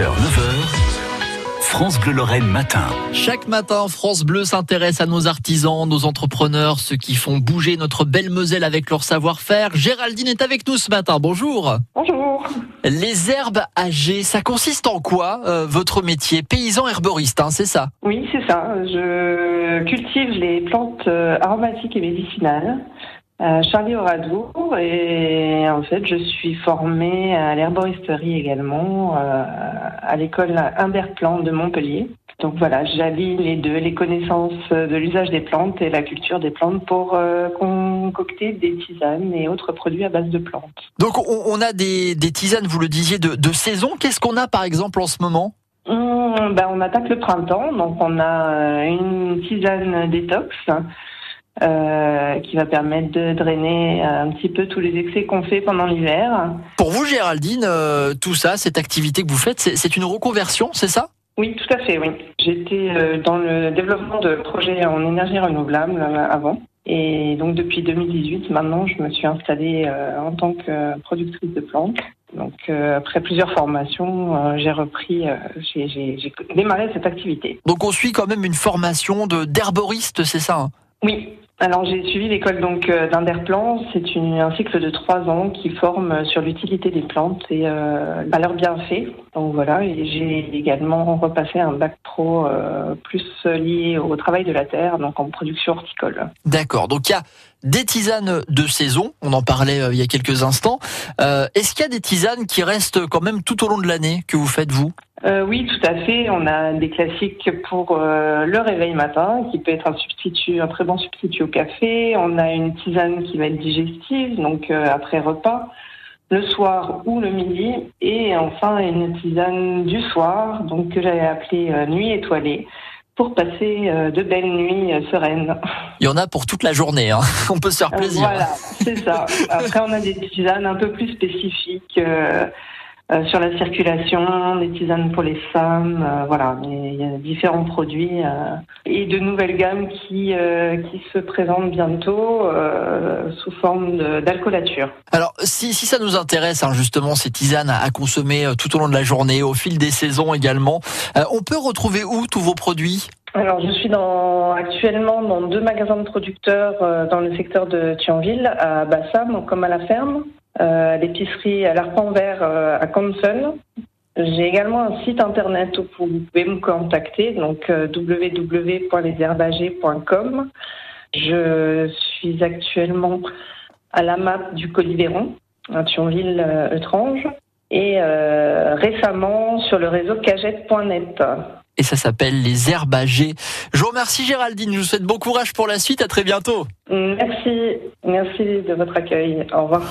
6h, 9h. France Bleu Lorraine matin. Chaque matin, France Bleu s'intéresse à nos artisans, nos entrepreneurs, ceux qui font bouger notre belle Moselle avec leur savoir-faire. Géraldine est avec nous ce matin. Bonjour. Bonjour. Les herbes âgées, ça consiste en quoi euh, votre métier? Paysan herboriste, hein, c'est ça? Oui, c'est ça. Je cultive les plantes euh, aromatiques et médicinales. Euh, Charlie Oradour et en fait je suis formée à l'herboristerie également euh, à l'école Imberplan de Montpellier. Donc voilà, j'allie les deux, les connaissances de l'usage des plantes et la culture des plantes pour euh, concocter des tisanes et autres produits à base de plantes. Donc on, a des, tisanes, vous le disiez, de, de saison. Qu'est-ce qu'on a par exemple en ce moment? Hum, ben, On attaque le printemps, donc on a une tisane détox euh, qui va permettre de drainer un petit peu tous les excès qu'on fait pendant l'hiver. Pour vous, Géraldine, euh, tout ça, cette activité que vous faites, c'est une reconversion, c'est ça? Oui, tout à fait, oui. J'étais euh, dans le développement de projets en énergie renouvelable avant. Et donc depuis 2018, maintenant, je me suis installée en tant que productrice de plantes. Donc après plusieurs formations, j'ai repris, j'ai démarré cette activité. Donc on suit quand même une formation de d'herboriste, c'est ça hein? Oui, alors j'ai suivi l'école donc euh, d'Inderplan. C'est un cycle de trois ans qui forme sur l'utilité des plantes et euh, à leur bienfait. Donc voilà, et j'ai également repassé un bac pro euh, plus lié au travail de la terre, donc en production horticole. D'accord. Donc il y a des tisanes de saison. On en parlait il y a quelques instants. Est-ce qu'il y a des tisanes qui restent quand même tout au long de l'année que vous faites vous? Euh, oui, tout à fait. On a des classiques pour euh, le réveil matin, qui peut être un substitut, un très bon substitut au café. On a une tisane qui va être digestive, donc euh, après repas, le soir ou le midi. Et enfin une tisane du soir, donc que j'avais appelée nuit étoilée pour passer de belles nuits sereines. Il y en a pour toute la journée, hein. on peut se faire plaisir. voilà, c'est ça. Après, on a des tisanes un peu plus spécifiques. Euh, sur la circulation, des tisanes pour les femmes, euh, voilà, il y a différents produits euh, et de nouvelles gammes qui qui se présentent bientôt sous forme d'alcoolature. Alors, si, si ça nous intéresse hein, justement ces tisanes à, consommer tout au long de la journée, au fil des saisons également, on peut retrouver où tous vos produits? Alors, je suis dans, actuellement dans deux magasins de producteurs dans le secteur de Thionville, à Bassam, comme à la ferme, l'épicerie à l'Arpent Vert euh, à Compton. J'ai également un site internet où vous pouvez me contacter, donc euh, www.lesherbagers.com. Je suis actuellement à la map du Colivéron, à Thionville-Etrange, et récemment sur le réseau cagette.net. Et ça s'appelle les herbagers. Je vous remercie Géraldine, je vous souhaite bon courage pour la suite, à très bientôt. Merci, merci de votre accueil. Au revoir.